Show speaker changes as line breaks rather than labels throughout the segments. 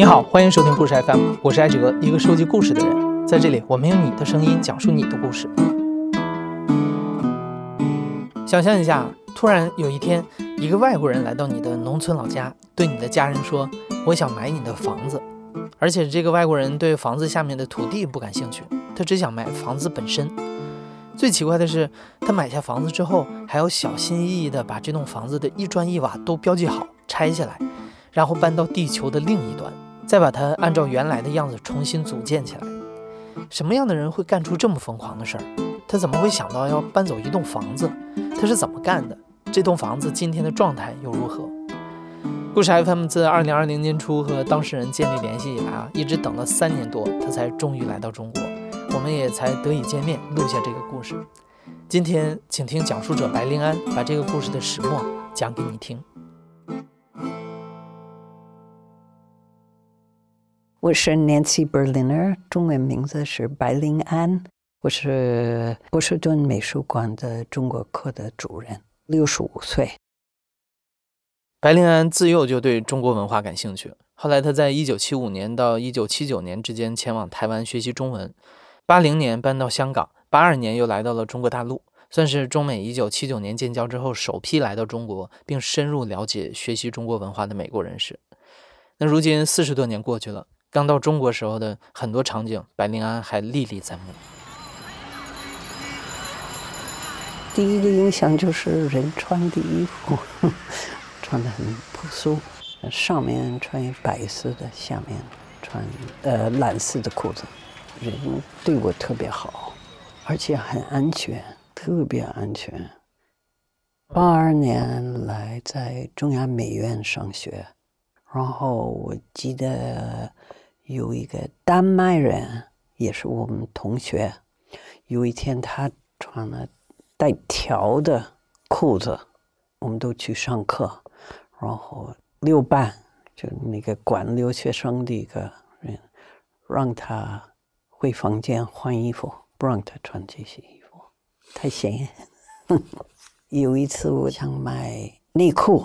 你好，欢迎收听故事 FM，我是艾哲，一个收集故事的人。在这里，我们用你的声音讲述你的故事。想象一下，突然有一天，一个外国人来到你的农村老家，对你的家人说：“我想买你的房子。”而且这个外国人对房子下面的土地不感兴趣，他只想买房子本身。最奇怪的是，他买下房子之后，还要小心翼翼地把这栋房子的一砖一瓦都标记好，拆下来，然后搬到地球的另一端，再把它按照原来的样子重新组建起来。什么样的人会干出这么疯狂的事儿？他怎么会想到要搬走一栋房子？他是怎么干的？这栋房子今天的状态又如何？故事 FM 自2020年初和当事人建立联系以来啊，一直等了三年多，他才终于来到中国。我们也才得以见面，录下这个故事。今天，请听讲述者白令安把这个故事的始末讲给你听。
我是 Nancy Berliner，中文名字是白灵安。我是波士顿美术馆的中国科的主任，六十五岁。
白灵安自幼就对中国文化感兴趣，后来他在一九七五年到一九七九年之间前往台湾学习中文。八零年搬到香港，八二年又来到了中国大陆，算是中美一九七九年建交之后首批来到中国并深入了解、学习中国文化的美国人士。那如今四十多年过去了，刚到中国时候的很多场景，白灵安还历历在目。
第一个印象就是人穿的衣服 穿的很朴素，上面穿白色的，下面穿呃蓝色的裤子。人对我特别好，而且很安全，特别安全。八二年来在中央美院上学，然后我记得有一个丹麦人，也是我们同学。有一天他穿了带条的裤子，我们都去上课，然后六班就那个管留学生的一个人，让他。回房间换衣服，不让他穿这些衣服，太显眼。有一次我想买内裤，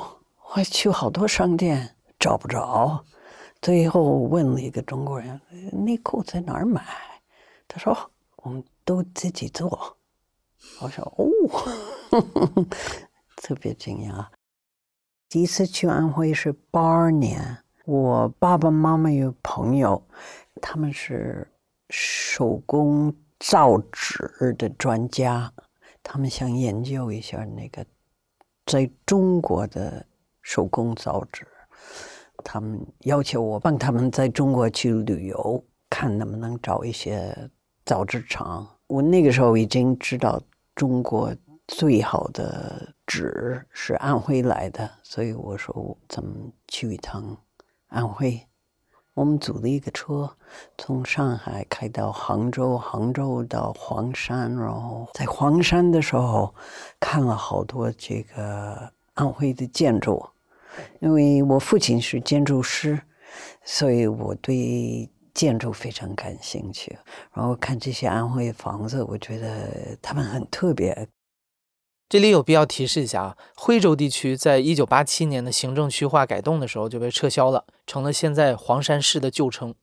我去好多商店找不着，最后问了一个中国人：“内裤在哪儿买？”他说：“我们都自己做。”我说：“哦，特别惊讶。”第一次去安徽是八二年，我爸爸妈妈有朋友，他们是。手工造纸的专家，他们想研究一下那个在中国的手工造纸。他们要求我帮他们在中国去旅游，看能不能找一些造纸厂。我那个时候已经知道中国最好的纸是安徽来的，所以我说咱们去一趟安徽。我们租了一个车，从上海开到杭州，杭州到黄山，然后在黄山的时候看了好多这个安徽的建筑。因为我父亲是建筑师，所以我对建筑非常感兴趣。然后看这些安徽房子，我觉得他们很特别。
这里有必要提示一下啊，徽州地区在一九八七年的行政区划改动的时候就被撤销了，成了现在黄山市的旧称。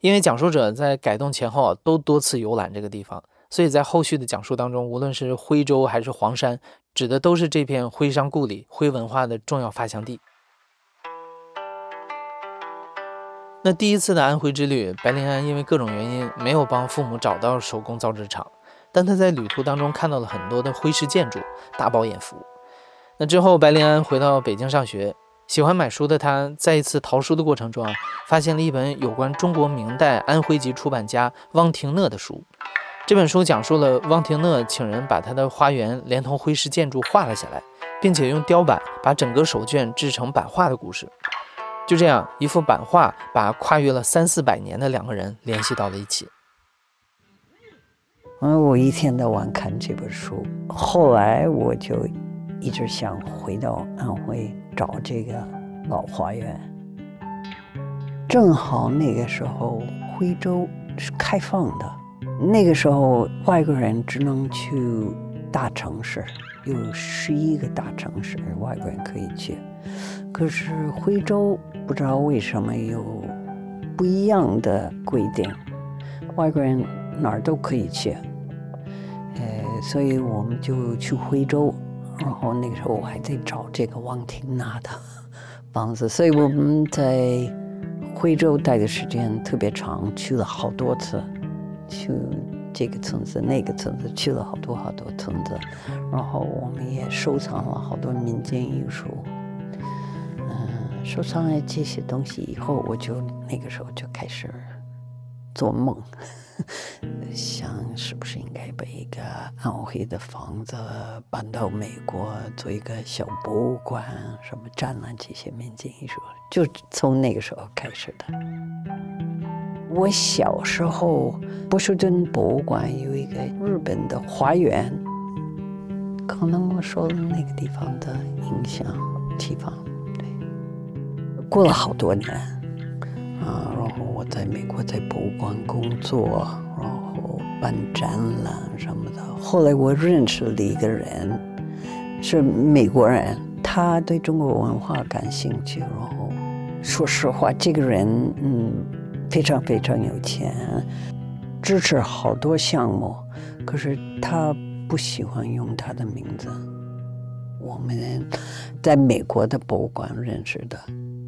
因为讲述者在改动前后啊都多次游览这个地方，所以在后续的讲述当中，无论是徽州还是黄山，指的都是这片徽商故里、徽文化的重要发祥地。那第一次的安徽之旅，白灵安因为各种原因没有帮父母找到手工造纸厂。但他在旅途当中看到了很多的徽式建筑，大饱眼福。那之后，白灵安回到北京上学，喜欢买书的他，在一次淘书的过程中啊，发现了一本有关中国明代安徽籍出版家汪廷讷的书。这本书讲述了汪廷讷请人把他的花园连同徽式建筑画了下来，并且用雕版把整个手卷制成版画的故事。就这样，一幅版画把跨越了三四百年的两个人联系到了一起。
嗯，我一天到晚看这本书，后来我就一直想回到安徽找这个老花园。正好那个时候徽州是开放的，那个时候外国人只能去大城市，有十一个大城市外国人可以去，可是徽州不知道为什么有不一样的规定，外国人哪儿都可以去。呃，所以我们就去徽州，然后那个时候我还在找这个王廷娜的房子，所以我们在徽州待的时间特别长，去了好多次，去这个村子那个村子，去了好多好多村子，然后我们也收藏了好多民间艺术。嗯，收藏了这些东西以后，我就那个时候就开始做梦，想是不是应该把一个安徽的房子搬到美国做一个小博物馆，什么展览这些民间艺术，就从那个时候开始的。我小时候，波士顿博物馆有一个日本的花园，可能我受了那个地方的影响，地方。对过了好多年，啊，然后我在美国在博物馆工作，然后办展览什么的。后来我认识了一个人，是美国人，他对中国文化感兴趣。然后说实话，这个人嗯非常非常有钱，支持好多项目，可是他不喜欢用他的名字。我们在美国的博物馆认识的。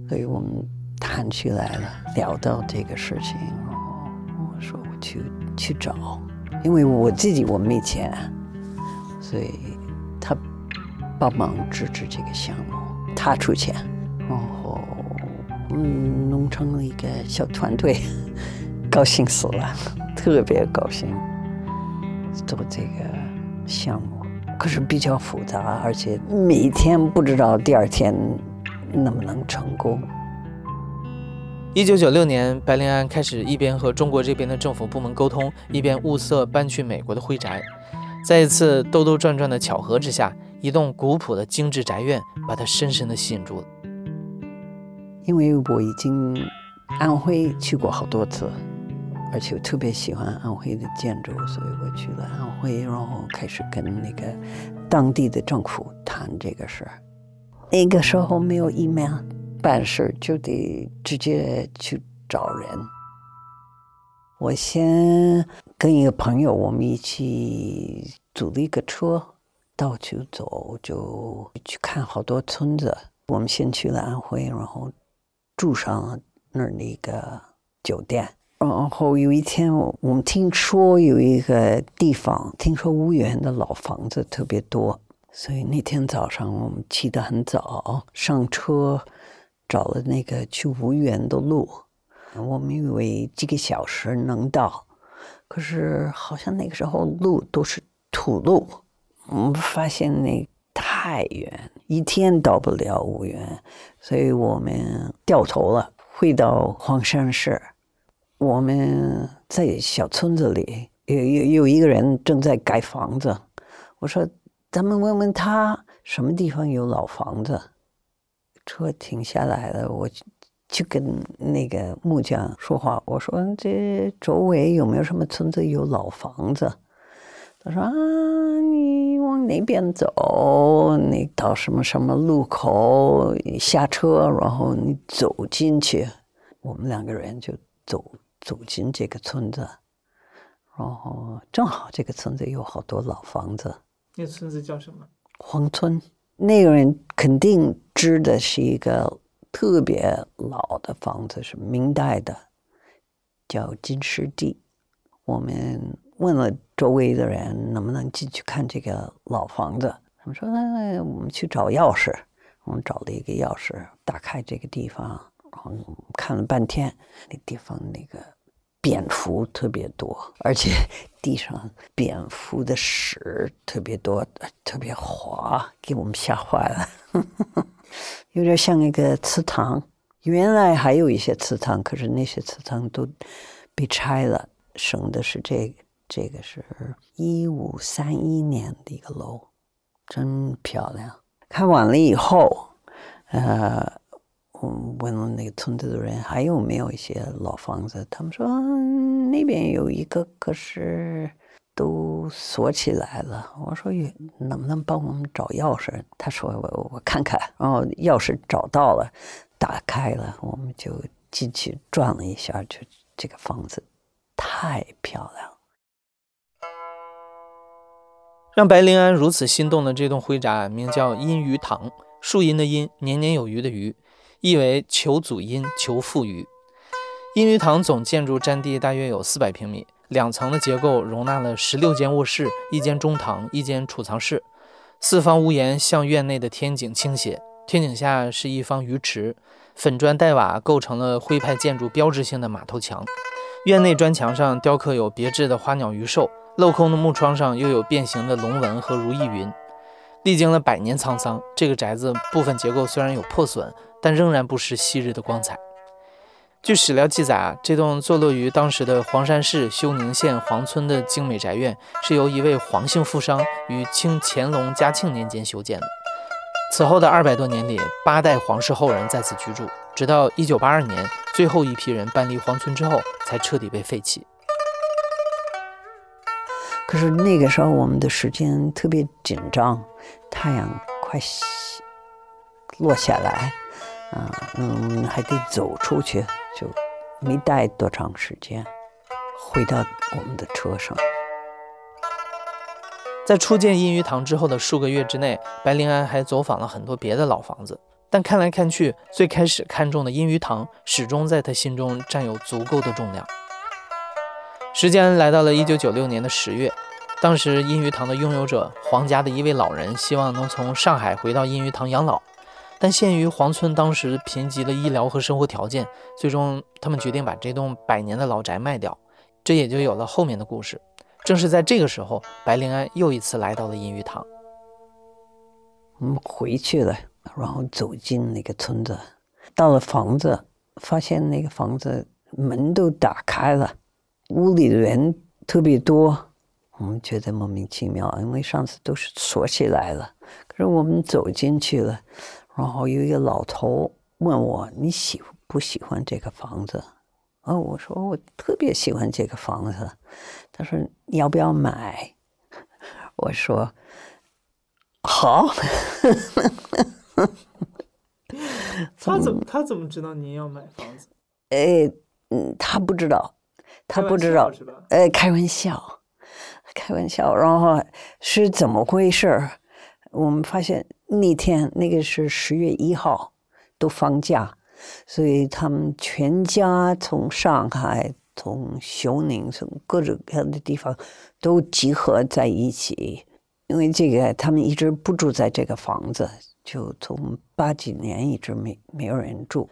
所以我们谈起来了，聊到这个事情，我说我去去找，因为我自己我没钱，所以他帮忙支持这个项目，他出钱，哦嗯弄成了一个小团队，高兴死了，特别高兴做这个项目，可是比较复杂，而且每天不知道第二天。能不能成功？
一九九六年，白灵安开始一边和中国这边的政府部门沟通，一边物色搬去美国的徽宅。在一次兜兜转转的巧合之下，一栋古朴的精致宅院把他深深地吸引住了。
因为我已经安徽去过好多次，而且我特别喜欢安徽的建筑，所以我去了安徽，然后开始跟那个当地的政府谈这个事儿。那个时候没有 email 办事，就得直接去找人。我先跟一个朋友，我们一起租了一个车，到处走，就去看好多村子。我们先去了安徽，然后住上那儿那个酒店。然后有一天，我们听说有一个地方，听说婺源的老房子特别多。所以那天早上我们起得很早，上车找了那个去婺源的路。我们以为几个小时能到，可是好像那个时候路都是土路。我们发现那太远，一天到不了婺源，所以我们掉头了，回到黄山市。我们在小村子里，有有有一个人正在盖房子。我说。咱们问问他什么地方有老房子。车停下来了，我就就跟那个木匠说话。我说：“这周围有没有什么村子有老房子？”他说：“啊，你往那边走，你到什么什么路口下车，然后你走进去。”我们两个人就走走进这个村子，然后正好这个村子有好多老房子。
那村子叫什么？
黄村。那个人肯定知的是一个特别老的房子，是明代的，叫金石地。我们问了周围的人，能不能进去看这个老房子？他们说：“我们去找钥匙。”我们找了一个钥匙，打开这个地方，然后看了半天，那地方那个。蝙蝠特别多，而且地上蝙蝠的屎特别多，特别滑，给我们吓坏了。有点像那个祠堂，原来还有一些祠堂，可是那些祠堂都被拆了，剩的是这个。这个是一五三一年的一个楼，真漂亮。看完了以后，呃。我问了那个村子的人还有没有一些老房子，他们说那边有一个，可是都锁起来了。我说能不能帮我们找钥匙？他说我我看看。然后钥匙找到了，打开了，我们就进去转了一下，就这个房子太漂亮。
让白灵安如此心动的这栋灰宅，名叫阴鱼堂，树荫的阴，年年有余的余，意为求祖荫，求富余。阴鱼堂总建筑占地大约有四百平米，两层的结构容纳了十六间卧室、一间中堂、一间储藏室，四方屋檐向院内的天井倾斜，天井下是一方鱼池，粉砖黛瓦构成了徽派建筑标志性的马头墙。院内砖墙上雕刻有别致的花鸟鱼兽。镂空的木窗上又有变形的龙纹和如意云，历经了百年沧桑，这个宅子部分结构虽然有破损，但仍然不失昔日的光彩。据史料记载啊，这栋坐落于当时的黄山市休宁县黄村的精美宅院，是由一位黄姓富商于清乾隆、嘉庆年间修建的。此后的二百多年里，八代皇室后人在此居住，直到一九八二年，最后一批人搬离黄村之后，才彻底被废弃。
可是那个时候我们的时间特别紧张，太阳快落下来，啊，嗯，还得走出去，就没待多长时间，回到我们的车上。
在初见阴鱼堂之后的数个月之内，白灵安还走访了很多别的老房子，但看来看去，最开始看中的阴鱼堂始终在他心中占有足够的重量。时间来到了一九九六年的十月，当时阴鱼堂的拥有者黄家的一位老人希望能从上海回到阴鱼堂养老，但限于黄村当时贫瘠的医疗和生活条件，最终他们决定把这栋百年的老宅卖掉，这也就有了后面的故事。正是在这个时候，白灵安又一次来到了阴鱼堂。
我们回去了，然后走进那个村子，到了房子，发现那个房子门都打开了。屋里的人特别多，我们觉得莫名其妙，因为上次都是锁起来了。可是我们走进去了，然后有一个老头问我：“你喜不喜欢这个房子？”哦，我说我特别喜欢这个房子。他说：“你要不要买？”我说：“好。”
他怎么他怎么知道您要买房子？
哎，嗯，他不知道。他不知道，呃，开玩笑，开玩笑。然后是怎么回事？我们发现那天那个是十月一号，都放假，所以他们全家从上海、从休宁、从各种各样的地方都集合在一起。因为这个，他们一直不住在这个房子，就从八几年一直没没有人住。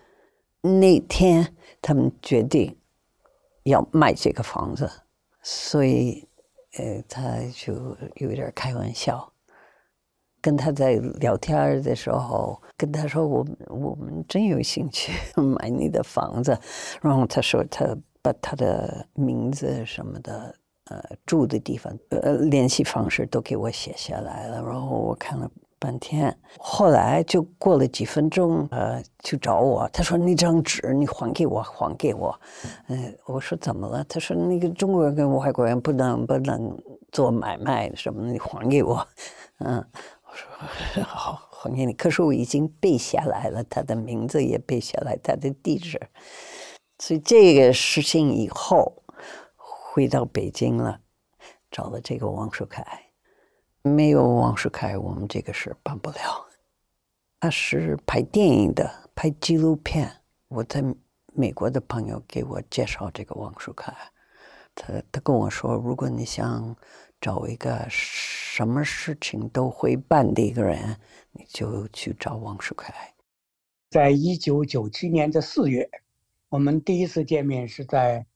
那天他们决定。要卖这个房子，所以，呃，他就有点开玩笑。跟他在聊天的时候，跟他说：“我我们真有兴趣 买你的房子。”然后他说：“他把他的名字什么的，呃，住的地方，呃，联系方式都给我写下来了。”然后我看了。半天，后来就过了几分钟，呃，就找我。他说：“那张纸你还给我，还给我。”嗯，我说：“怎么了？”他说：“那个中国人跟外国人不能不能做买卖什么，你还给我。”嗯，我说：“ 好，还给你。”可是我已经背下来了，他的名字也背下来，他的地址。所以这个事情以后回到北京了，找了这个王树凯。没有王世凯，我们这个事办不了。他是拍电影的，拍纪录片。我在美国的朋友给我介绍这个王世凯，他他跟我说，如果你想找一个什么事情都会办的一个人，你就去找王世凯。
在一九九七年的四月，我们第一次见面是在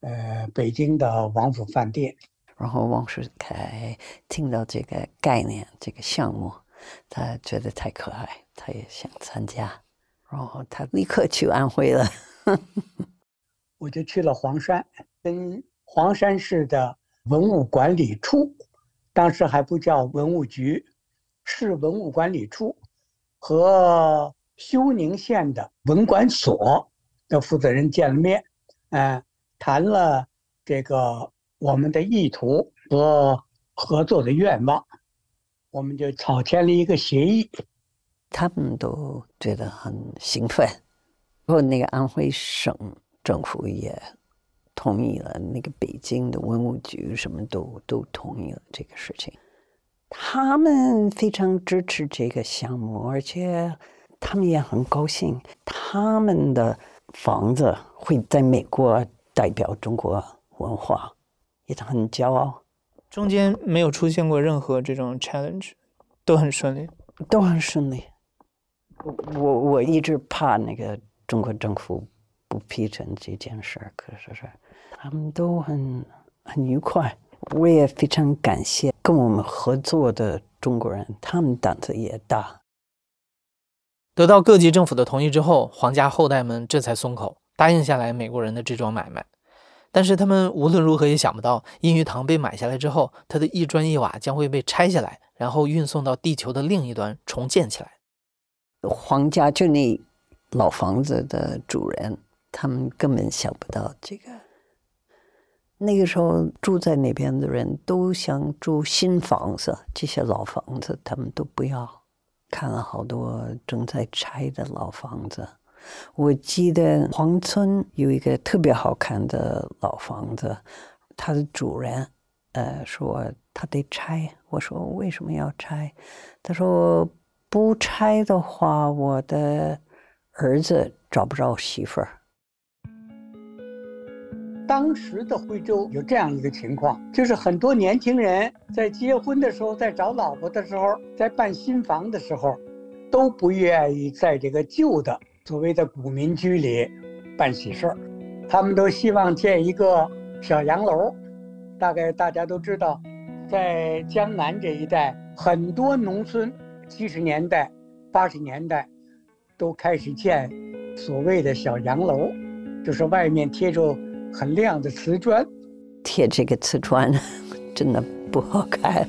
呃北京的王府饭店。
然后王世凯听到这个概念、这个项目，他觉得太可爱，他也想参加。然后他立刻去安徽了。
我就去了黄山，跟黄山市的文物管理处，当时还不叫文物局，市文物管理处和休宁县的文管所的负责人见了面，嗯，谈了这个。我们的意图和合作的愿望，我们就草签了一个协议。
他们都觉得很兴奋，后那个安徽省政府也同意了，那个北京的文物局什么都都同意了这个事情。他们非常支持这个项目，而且他们也很高兴，他们的房子会在美国代表中国文化，也很骄傲。
中间没有出现过任何这种 challenge，都很顺利，
都很顺利。我我一直怕那个中国政府不批准这件事儿，可是是他们都很很愉快。我也非常感谢跟我们合作的中国人，他们胆子也大。
得到各级政府的同意之后，皇家后代们这才松口，答应下来美国人的这桩买卖。但是他们无论如何也想不到，阴鱼堂被买下来之后，它的一砖一瓦将会被拆下来，然后运送到地球的另一端重建起来。
皇家就那老房子的主人，他们根本想不到这个。那个时候住在那边的人都想住新房子，这些老房子他们都不要。看了好多正在拆的老房子，我记得黄村有一个特别好看的老房子，它的主人呃说他得拆，我说为什么要拆？他说。不拆的话，我的儿子找不着媳妇儿。
当时的徽州有这样一个情况，就是很多年轻人在结婚的时候，在找老婆的时候，在办新房的时候，都不愿意在这个旧的所谓的古民居里办喜事儿，他们都希望建一个小洋楼。大概大家都知道，在江南这一带，很多农村。七十年代、八十年代，都开始建所谓的小洋楼，就是外面贴着很亮的瓷砖。
贴这个瓷砖，真的不好看。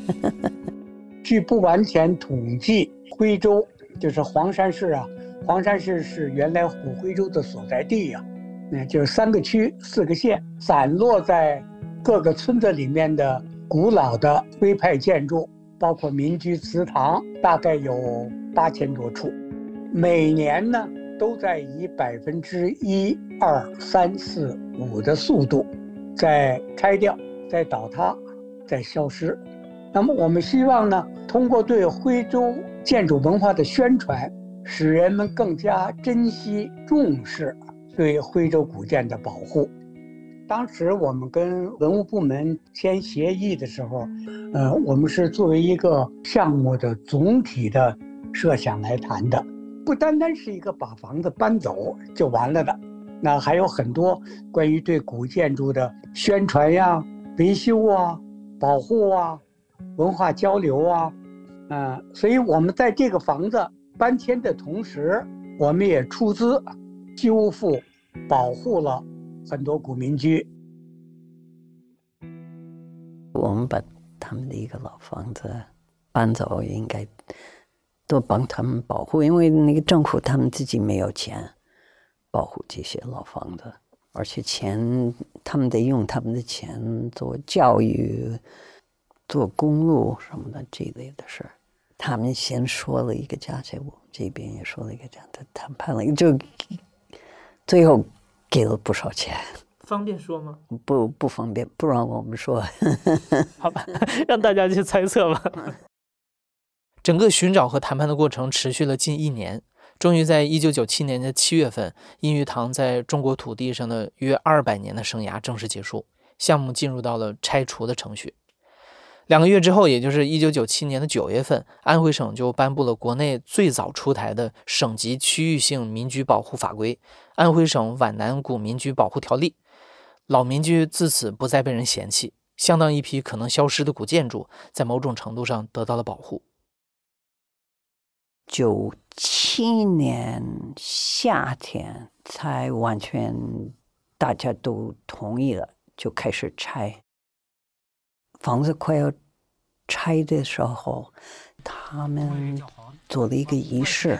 据不完全统计，徽州就是黄山市啊，黄山市是原来古徽州的所在地呀。那就是三个区、四个县，散落在各个村子里面的古老的徽派建筑。包括民居祠堂，大概有八千多处，每年呢都在以百分之一、二、三、四、五的速度在拆掉、在倒塌、在消失。那么我们希望呢，通过对徽州建筑文化的宣传，使人们更加珍惜、重视对徽州古建的保护。当时我们跟文物部门签协议的时候，呃，我们是作为一个项目的总体的设想来谈的，不单单是一个把房子搬走就完了的，那还有很多关于对古建筑的宣传呀、维修啊、保护啊、文化交流啊，嗯，所以我们在这个房子搬迁的同时，我们也出资修复、保护了。很多古民居，
我们把他们的一个老房子搬走，应该多帮他们保护，因为那个政府他们自己没有钱保护这些老房子，而且钱他们得用他们的钱做教育、做公路什么的这类的事儿。他们先说了一个价钱，我们这边也说了一个价，他谈判了，就最后。给了不少钱，
方便说吗？
不不方便，不让我们说。
好吧，让大家去猜测吧。整个寻找和谈判的过程持续了近一年，终于在一九九七年的七月份，阴玉堂在中国土地上的约二百年的生涯正式结束，项目进入到了拆除的程序。两个月之后，也就是一九九七年的九月份，安徽省就颁布了国内最早出台的省级区域性民居保护法规《安徽省皖南古民居保护条例》，老民居自此不再被人嫌弃，相当一批可能消失的古建筑，在某种程度上得到了保护。
九七年夏天才完全大家都同意了，就开始拆。房子快要拆的时候，他们做了一个仪式，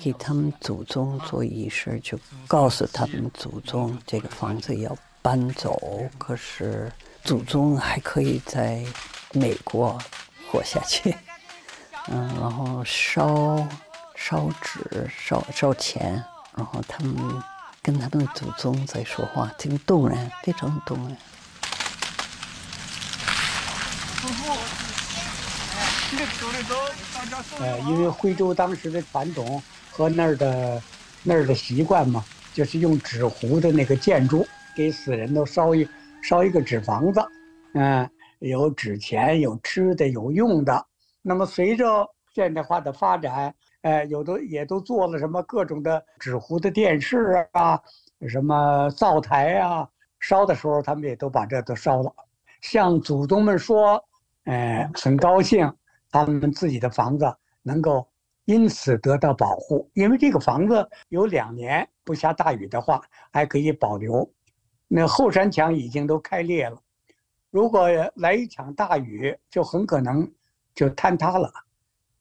给他们祖宗做仪式，就告诉他们祖宗这个房子要搬走，可是祖宗还可以在美国活下去。嗯，然后烧烧纸、烧烧钱，然后他们跟他们的祖宗在说话，挺动人，非常动人。
呃，因为徽州当时的传统和那儿的那儿的习惯嘛，就是用纸糊的那个建筑，给死人都烧一烧一个纸房子，嗯，有纸钱，有吃的，有用的。那么随着现代化的发展，呃，有的也都做了什么各种的纸糊的电视啊，什么灶台啊，烧的时候他们也都把这都烧了，向祖宗们说，呃，很高兴。他们自己的房子能够因此得到保护，因为这个房子有两年不下大雨的话还可以保留。那后山墙已经都开裂了，如果来一场大雨，就很可能就坍塌了。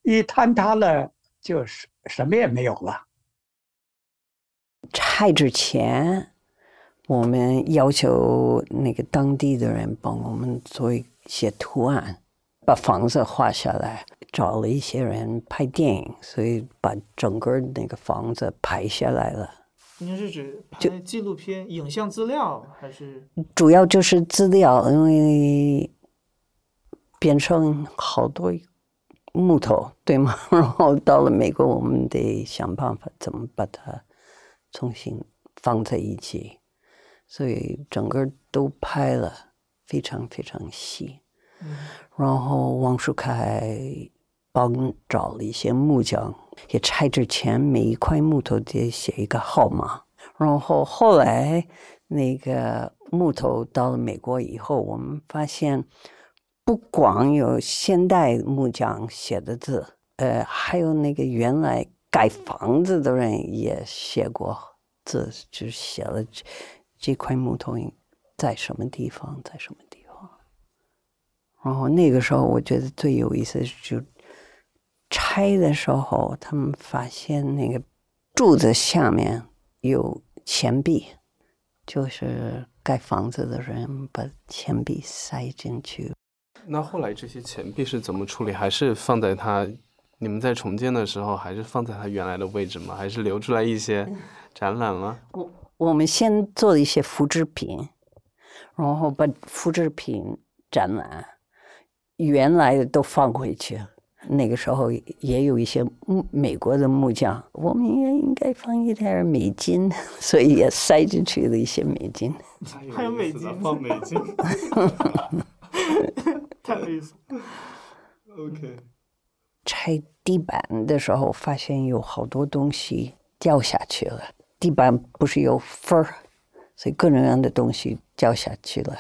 一坍塌了，就是什么也没有了。
拆之前，我们要求那个当地的人帮我们做一些图案。把房子画下来，找了一些人拍电影，所以把整个那个房子拍下来了。
您是指拍纪录片、影像资料，还是
主要就是资料？因为变成好多木头，对吗？然后到了美国，我们得想办法怎么把它重新放在一起，所以整个都拍了，非常非常细。然后王树凯帮找了一些木匠，也拆之前每一块木头得写一个号码。然后后来那个木头到了美国以后，我们发现不光有现代木匠写的字，呃，还有那个原来盖房子的人也写过字，就写了这块木头在什么地方，在什么地方。然后那个时候，我觉得最有意思就拆的时候，他们发现那个柱子下面有钱币，就是盖房子的人把钱币塞进去。
那后来这些钱币是怎么处理？还是放在他你们在重建的时候，还是放在他原来的位置吗？还是留出来一些展览吗？
我我们先做了一些复制品，然后把复制品展览。原来的都放回去，那个时候也有一些木美国的木匠，我们也应该放一点美金，所以也塞进去了一些美金。
还有美金，
放美金，
太有意思。
OK。
拆地板的时候，发现有好多东西掉下去了。地板不是有缝儿，所以各种各样的东西掉下去了。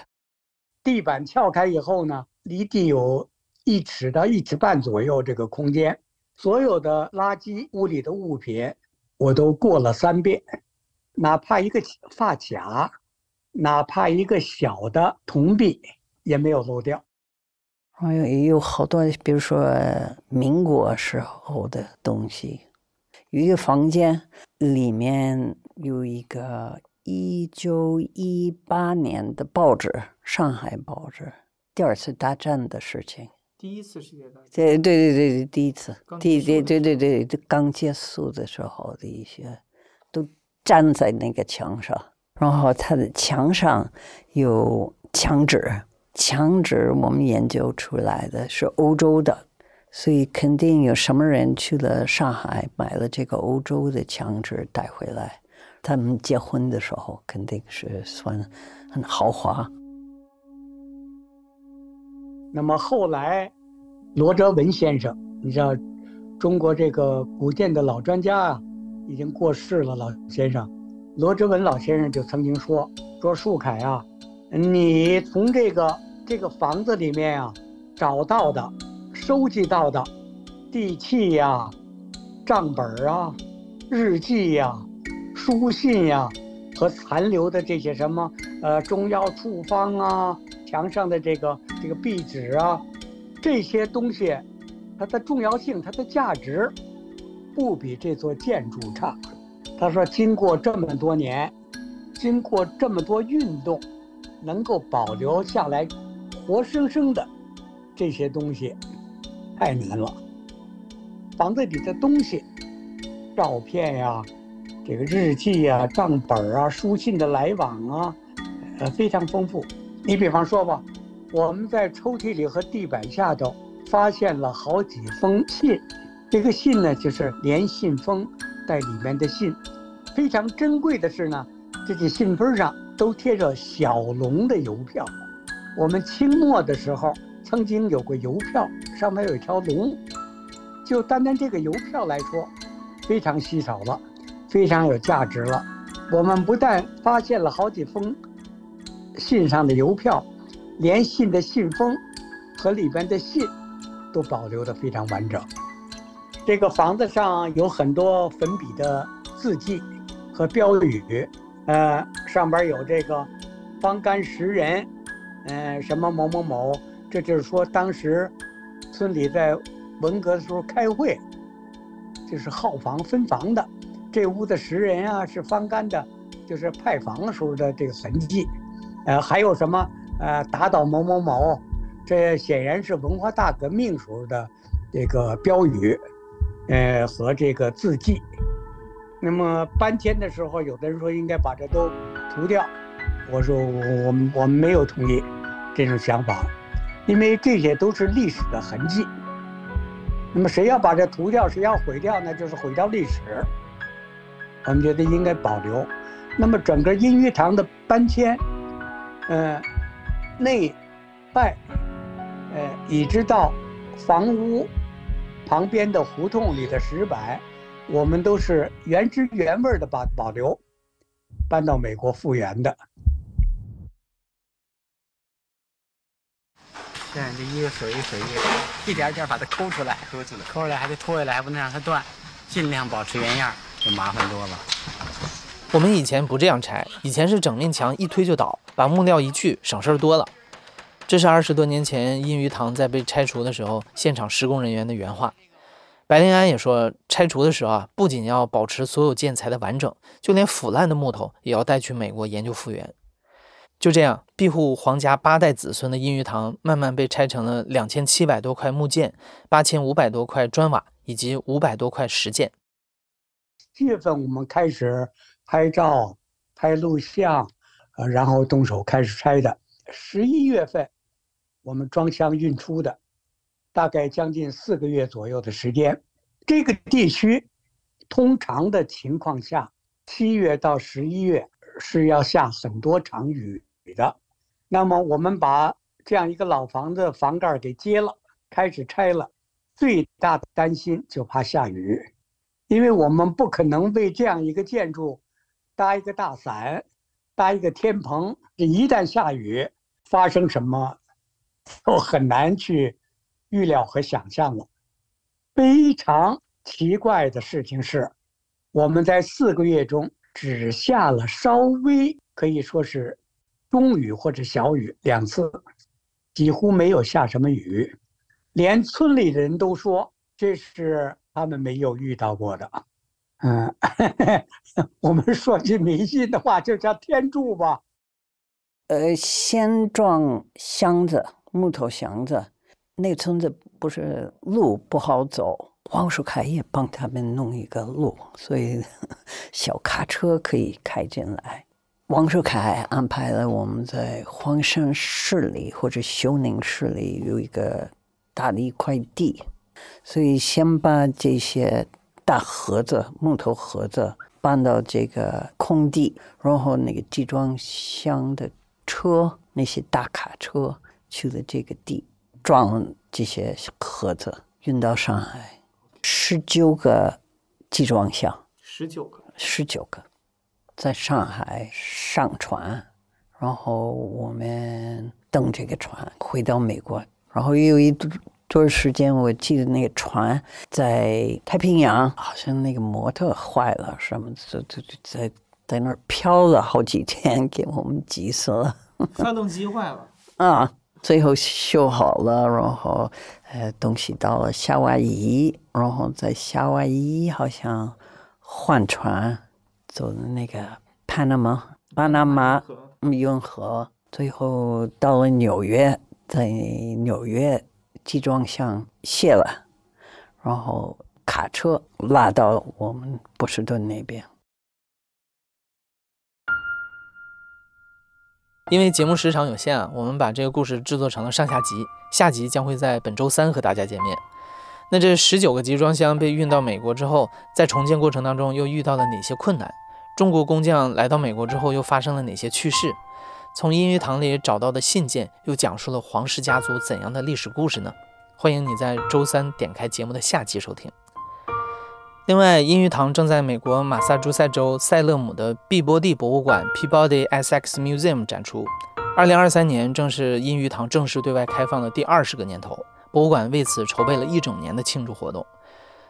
地板撬开以后呢？离地有一尺到一尺半左右，这个空间，所有的垃圾屋里的物品，我都过了三遍，哪怕一个发卡，哪怕一个小的铜币，也没有漏掉。
还有也有好多，比如说民国时候的东西，有一个房间里面有一个一九一八年的报纸，上海报纸。第二次大战的事情，
第一次世界大战，
对对对对对，第一次，第对对对对，刚结束的时候的一些，都粘在那个墙上，然后它的墙上有墙纸，墙纸我们研究出来的是欧洲的，所以肯定有什么人去了上海买了这个欧洲的墙纸带回来，他们结婚的时候肯定是算很豪华。
那么后来，罗哲文先生，你知道，中国这个古建的老专家啊，已经过世了。老先生，罗哲文老先生就曾经说：“说树凯啊，你从这个这个房子里面啊，找到的、收集到的地契呀、账本啊、日记呀、书信呀，和残留的这些什么呃中药处方啊。”墙上的这个这个壁纸啊，这些东西，它的重要性、它的价值，不比这座建筑差。他说，经过这么多年，经过这么多运动，能够保留下来，活生生的这些东西，太难了。房子里的东西，照片呀，这个日记啊、账本啊、书信的来往啊，呃，非常丰富。你比方说吧，我们在抽屉里和地板下头发现了好几封信，这个信呢就是连信封带里面的信。非常珍贵的是呢，这些信封上都贴着小龙的邮票。我们清末的时候曾经有过邮票，上面有一条龙。就单单这个邮票来说，非常稀少了，非常有价值了。我们不但发现了好几封信上的邮票，连信的信封和里边的信都保留的非常完整。这个房子上有很多粉笔的字迹和标语，呃，上边有这个“方干十人”，嗯，什么某某某，这就是说当时村里在。文革的时候开会，就是号房分房的，这屋子石人啊是方干的，就是派房时候的这个痕迹，呃，还有什么呃打倒某某某，这显然是文化大革命时候的这个标语，呃和这个字迹。那么搬迁的时候，有的人说应该把这都涂掉，我说我我们我们没有同意这种想法，因为这些都是历史的痕迹。那么谁要把这涂掉，谁要毁掉，那就是毁掉历史。我们觉得应该保留。那么整个音乐堂的搬迁，呃，内外，呃，一直到房屋旁边的胡同里的石板，我们都是原汁原味的把保留，搬到美国复原的。
现在，这一个水一个水一个，一点点把它抠出来，
抠出来，
抠出来还得拖下来，还不能让它断，尽量保持原样，就麻烦多了。
我们以前不这样拆，以前是整面墙一推就倒，把木料一去，省事儿多了。这是二十多年前阴鱼堂在被拆除的时候，现场施工人员的原话。白灵安也说，拆除的时候啊，不仅要保持所有建材的完整，就连腐烂的木头也要带去美国研究复原。就这样，庇护皇家八代子孙的阴鱼堂慢慢被拆成了两千七百多块木件、八千五百多块砖瓦以及五百多块石件。
七月份我们开始拍照、拍录像，呃，然后动手开始拆的。十一月份我们装箱运出的，大概将近四个月左右的时间。这个地区通常的情况下，七月到十一月是要下很多场雨。的，那么我们把这样一个老房子房盖给揭了，开始拆了。最大的担心就怕下雨，因为我们不可能为这样一个建筑搭一个大伞，搭一个天棚。一旦下雨，发生什么，都很难去预料和想象了。非常奇怪的事情是，我们在四个月中只下了稍微可以说是。中雨或者小雨两次，几乎没有下什么雨，连村里的人都说这是他们没有遇到过的。嗯，我们说句迷信的话，就叫天助吧。
呃，先装箱子，木头箱子。那村子不是路不好走，王树凯也帮他们弄一个路，所以小卡车可以开进来。王守凯安排了我们在黄山市里或者休宁市里有一个大的一块地，所以先把这些大盒子、木头盒子搬到这个空地，然后那个集装箱的车、那些大卡车去了这个地，装这些盒子运到上海，十九个集装箱，
十九个，
十九个。在上海上船，然后我们登这个船回到美国，然后又有一段时间，我记得那个船在太平洋，好像那个模特坏了什么，就就就在在那儿飘了好几天，给我们急死了。
发动机坏了
啊，最后修好了，然后呃东西到了夏威夷，然后在夏威夷好像换船。走的那个巴拿马，巴拿马运河，最后到了纽约，在纽约集装箱卸了然后卡车拉到我们波士顿那边。
因为节目时长有限啊我们把这个故事制作成了上下集下集将会在本周三和大家见面。那这十九个集装箱被运到美国之后在重建过程当中又遇到了哪些困难？中国工匠来到美国之后又发生了哪些趣事？从阴鱼堂里找到的信件又讲述了皇室家族怎样的历史故事呢？欢迎你在周三点开节目的下集收听。另外，阴鱼堂正在美国马萨诸塞州塞勒姆的毕波蒂博物馆 （Peabody Essex Museum） 展出。二零二三年正是阴鱼堂正式对外开放的第二十个年头，博物馆为此筹备了一整年的庆祝活动。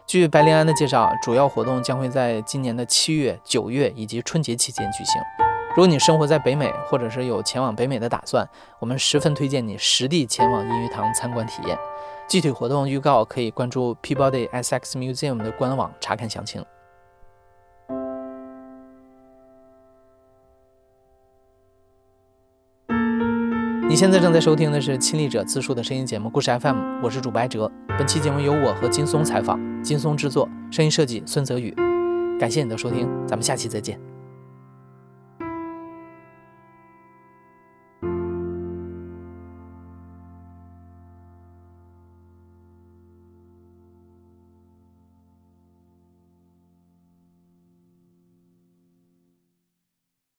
据白灵安的介绍，主要活动将会在今年的七月、九月以及春节期间举行。如果你生活在北美，或者是有前往北美的打算，我们十分推荐你实地前往音鱼堂参观体验。具体活动预告可以关注 Peabody SX Museum 的官网查看详情。你现在正在收听的是亲历者自述的声音节目《故事 FM》，我是主白哲。本期节目由我和金松采访，金松制作，声音设计孙泽宇。感谢你的收听，咱们下期再见。